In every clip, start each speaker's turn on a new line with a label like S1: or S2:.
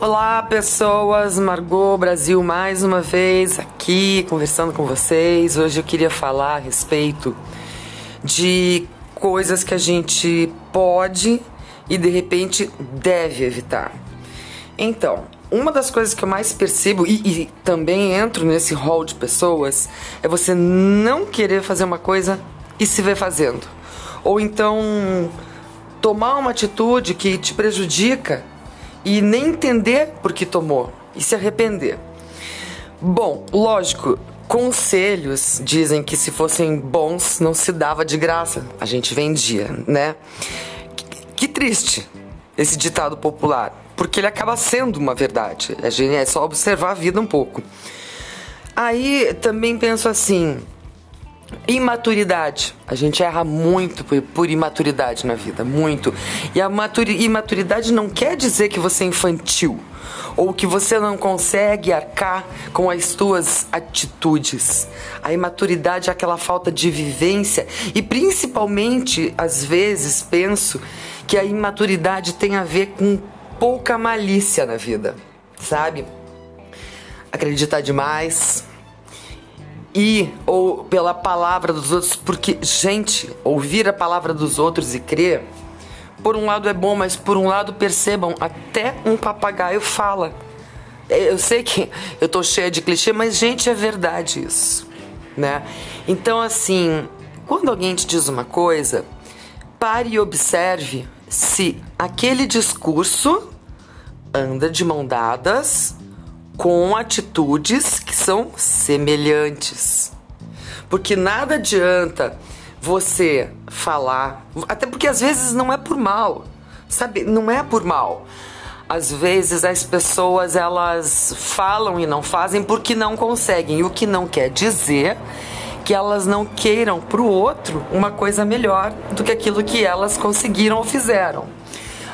S1: Olá, pessoas, Margot Brasil mais uma vez aqui conversando com vocês. Hoje eu queria falar a respeito de coisas que a gente pode e de repente deve evitar. Então, uma das coisas que eu mais percebo e, e também entro nesse hall de pessoas é você não querer fazer uma coisa e se ver fazendo. Ou então tomar uma atitude que te prejudica e nem entender por que tomou e se arrepender. Bom, lógico, conselhos dizem que se fossem bons não se dava de graça, a gente vendia, né? Que triste esse ditado popular, porque ele acaba sendo uma verdade. É só observar a vida um pouco. Aí também penso assim, Imaturidade. A gente erra muito por, por, imaturidade na vida, muito. E a imaturidade não quer dizer que você é infantil ou que você não consegue arcar com as suas atitudes. A imaturidade é aquela falta de vivência e principalmente, às vezes, penso que a imaturidade tem a ver com pouca malícia na vida, sabe? Acreditar demais, e ou pela palavra dos outros, porque, gente, ouvir a palavra dos outros e crer, por um lado é bom, mas por um lado percebam, até um papagaio fala. É, eu sei que eu tô cheia de clichê, mas gente, é verdade isso, né? Então, assim, quando alguém te diz uma coisa, pare e observe se aquele discurso anda de mão dadas com atitudes que são semelhantes. Porque nada adianta você falar, até porque às vezes não é por mal, sabe? Não é por mal. Às vezes as pessoas elas falam e não fazem porque não conseguem, o que não quer dizer que elas não queiram para o outro uma coisa melhor do que aquilo que elas conseguiram ou fizeram.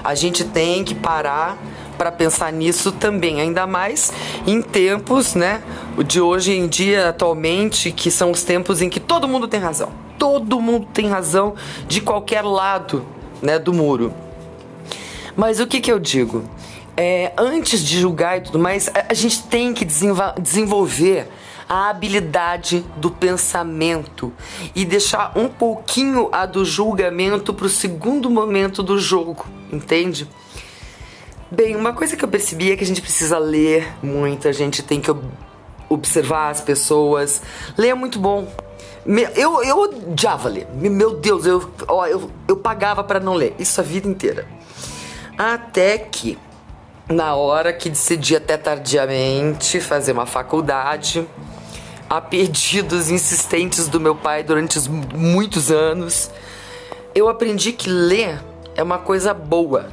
S1: A gente tem que parar para pensar nisso também, ainda mais em tempos, né, de hoje em dia, atualmente, que são os tempos em que todo mundo tem razão. Todo mundo tem razão de qualquer lado, né, do muro. Mas o que que eu digo? É, antes de julgar e tudo mais, a, a gente tem que desenvolver a habilidade do pensamento e deixar um pouquinho a do julgamento para o segundo momento do jogo, entende? Bem, uma coisa que eu percebi é que a gente precisa ler muito, a gente tem que observar as pessoas. Ler é muito bom. Eu, eu odiava ler. Meu Deus, eu, ó, eu, eu pagava para não ler. Isso a vida inteira. Até que, na hora que decidi até tardiamente fazer uma faculdade, a pedidos insistentes do meu pai durante muitos anos, eu aprendi que ler é uma coisa boa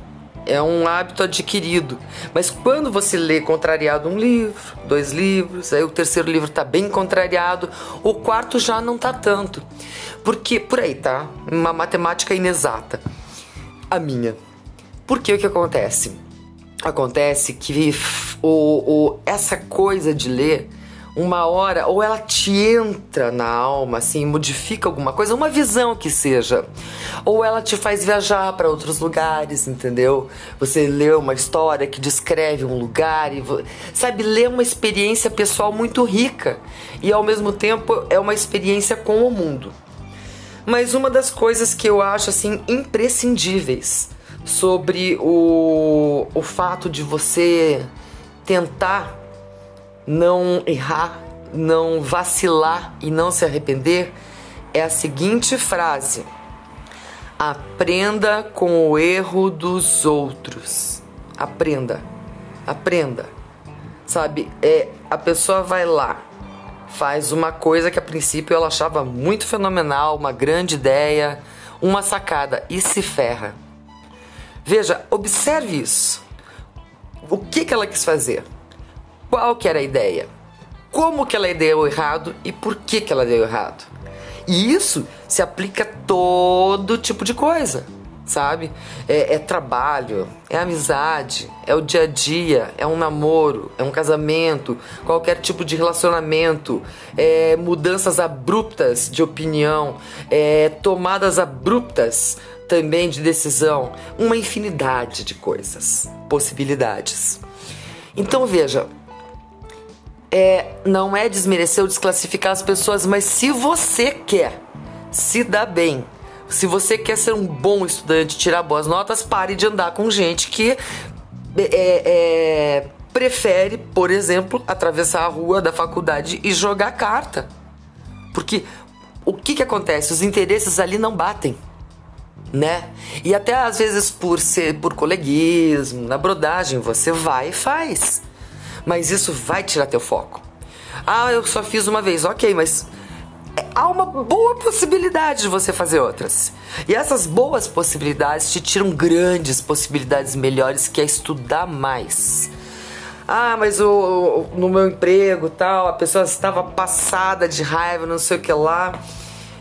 S1: é um hábito adquirido. Mas quando você lê contrariado um livro, dois livros, aí o terceiro livro está bem contrariado, o quarto já não está tanto. Porque, por aí, tá? Uma matemática inexata. A minha. Porque o que acontece? Acontece que o, o, essa coisa de ler uma hora, ou ela te entra na alma, assim, modifica alguma coisa, uma visão que seja, ou ela te faz viajar para outros lugares, entendeu? Você lê uma história que descreve um lugar e sabe, lê uma experiência pessoal muito rica e ao mesmo tempo é uma experiência com o mundo. Mas uma das coisas que eu acho assim imprescindíveis sobre o, o fato de você tentar não errar, não vacilar e não se arrepender é a seguinte frase: Aprenda com o erro dos outros. Aprenda. Aprenda. Sabe, é a pessoa vai lá, faz uma coisa que a princípio ela achava muito fenomenal, uma grande ideia, uma sacada e se ferra. Veja, observe isso. O que, que ela quis fazer? Qual que era a ideia, como que ela deu errado e por que que ela deu errado. E isso se aplica a todo tipo de coisa. sabe? É, é, trabalho, é amizade, é o dia a dia, é um namoro, é um casamento, qualquer tipo de relacionamento, é mudanças abruptas de opinião, é tomadas abruptas também de decisão, uma infinidade de coisas, possibilidades. Então veja, é, não é desmerecer ou desclassificar as pessoas, mas se você quer se dar bem, se você quer ser um bom estudante, tirar boas notas, pare de andar com gente que é, é, prefere, por exemplo, atravessar a rua da faculdade e jogar carta. Porque o que, que acontece? Os interesses ali não batem. Né? E até às vezes por ser por coleguismo, na brodagem, você vai e faz. Mas isso vai tirar teu foco. Ah, eu só fiz uma vez, ok, mas há uma boa possibilidade de você fazer outras. E essas boas possibilidades te tiram grandes possibilidades melhores que é estudar mais. Ah, mas o, no meu emprego tal, a pessoa estava passada de raiva, não sei o que lá.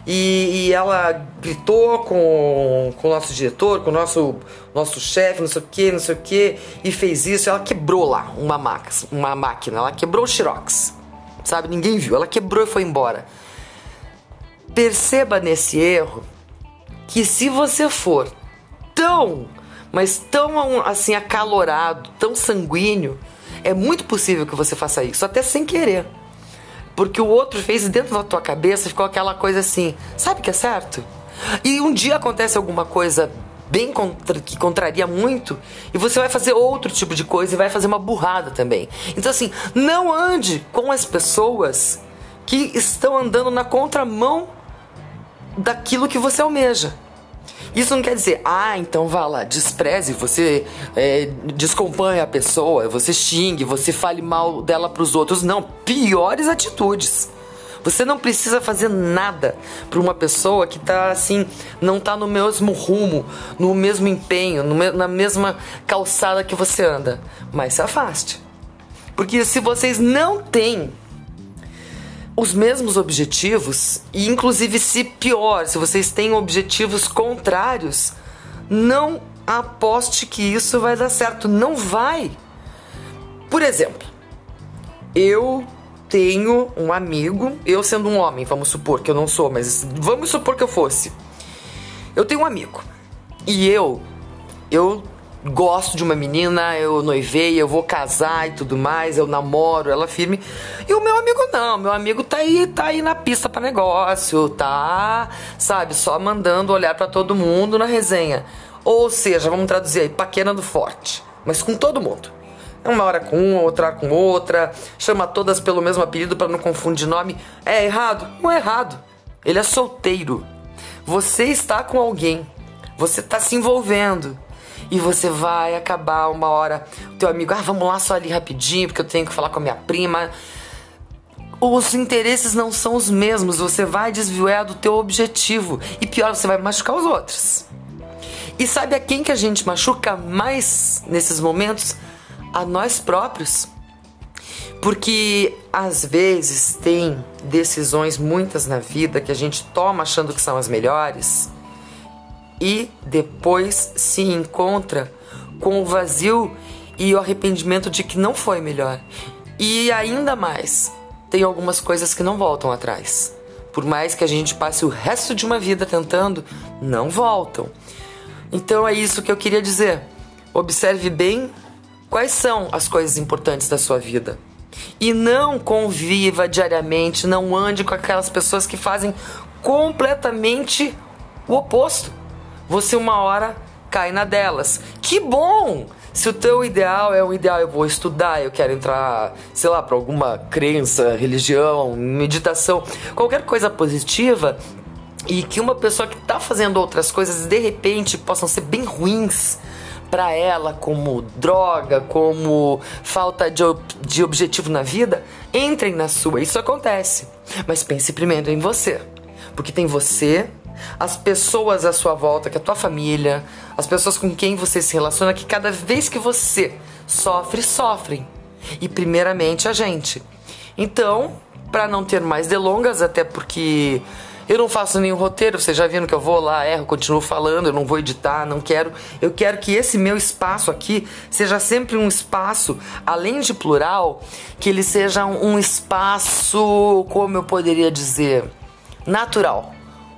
S1: E, e ela gritou com, com o nosso diretor, com o nosso, nosso chefe, não sei o que, não sei o que, e fez isso. Ela quebrou lá uma, uma máquina, ela quebrou o Xerox. Sabe? Ninguém viu. Ela quebrou e foi embora. Perceba nesse erro que se você for tão, mas tão assim acalorado, tão sanguíneo, é muito possível que você faça isso, até sem querer. Porque o outro fez dentro da tua cabeça ficou aquela coisa assim, sabe que é certo? E um dia acontece alguma coisa bem contra, que contraria muito e você vai fazer outro tipo de coisa e vai fazer uma burrada também. Então assim, não ande com as pessoas que estão andando na contramão daquilo que você almeja. Isso não quer dizer, ah, então vá lá, despreze, você é, descompanhe a pessoa, você xingue, você fale mal dela para os outros. Não, piores atitudes. Você não precisa fazer nada para uma pessoa que tá assim, não tá no mesmo rumo, no mesmo empenho, no, na mesma calçada que você anda. Mas se afaste. Porque se vocês não têm os mesmos objetivos, e inclusive se pior, se vocês têm objetivos contrários, não aposte que isso vai dar certo. Não vai. Por exemplo, eu tenho um amigo, eu sendo um homem, vamos supor que eu não sou, mas vamos supor que eu fosse. Eu tenho um amigo. E eu eu gosto de uma menina, eu noivei, eu vou casar e tudo mais, eu namoro ela firme. E o meu amigo não, meu amigo tá aí, tá aí na pista para negócio, tá, sabe, só mandando olhar para todo mundo na resenha. Ou seja, vamos traduzir aí, paquerando forte, mas com todo mundo. Uma hora com uma, outra com outra, chama todas pelo mesmo apelido para não confundir nome. É errado? Não é errado. Ele é solteiro. Você está com alguém. Você está se envolvendo e você vai acabar uma hora. O teu amigo, ah, vamos lá só ali rapidinho, porque eu tenho que falar com a minha prima. Os interesses não são os mesmos, você vai desviar do teu objetivo. E pior, você vai machucar os outros. E sabe a quem que a gente machuca mais nesses momentos? A nós próprios. Porque às vezes tem decisões muitas na vida que a gente toma achando que são as melhores e depois se encontra com o vazio e o arrependimento de que não foi melhor. E ainda mais, tem algumas coisas que não voltam atrás. Por mais que a gente passe o resto de uma vida tentando, não voltam. Então é isso que eu queria dizer. Observe bem quais são as coisas importantes da sua vida. E não conviva diariamente, não ande com aquelas pessoas que fazem completamente o oposto você uma hora cai na delas. Que bom! Se o teu ideal é um ideal, eu vou estudar, eu quero entrar, sei lá, para alguma crença, religião, meditação, qualquer coisa positiva, e que uma pessoa que está fazendo outras coisas de repente possam ser bem ruins para ela, como droga, como falta de, de objetivo na vida, entrem na sua. Isso acontece. Mas pense primeiro em você. Porque tem você as pessoas à sua volta, que é a tua família, as pessoas com quem você se relaciona, que cada vez que você sofre, sofrem. E primeiramente a gente. Então, para não ter mais delongas, até porque Eu não faço nenhum roteiro, vocês já viram que eu vou lá, erro, continuo falando, eu não vou editar, não quero. Eu quero que esse meu espaço aqui seja sempre um espaço, além de plural, que ele seja um espaço, como eu poderia dizer, natural.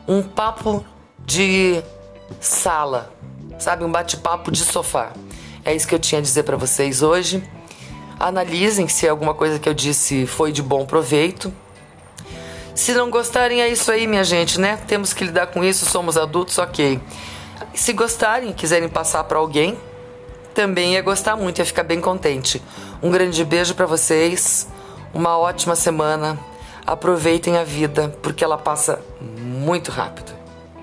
S1: Um papo de sala, sabe? Um bate-papo de sofá. É isso que eu tinha a dizer para vocês hoje. Analisem se alguma coisa que eu disse foi de bom proveito. Se não gostarem, é isso aí, minha gente, né? Temos que lidar com isso, somos adultos, ok. Se gostarem, quiserem passar para alguém, também ia gostar muito, ia ficar bem contente. Um grande beijo para vocês, uma ótima semana. Aproveitem a vida, porque ela passa muito rápido.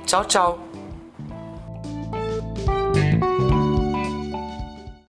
S1: Tchau, tchau.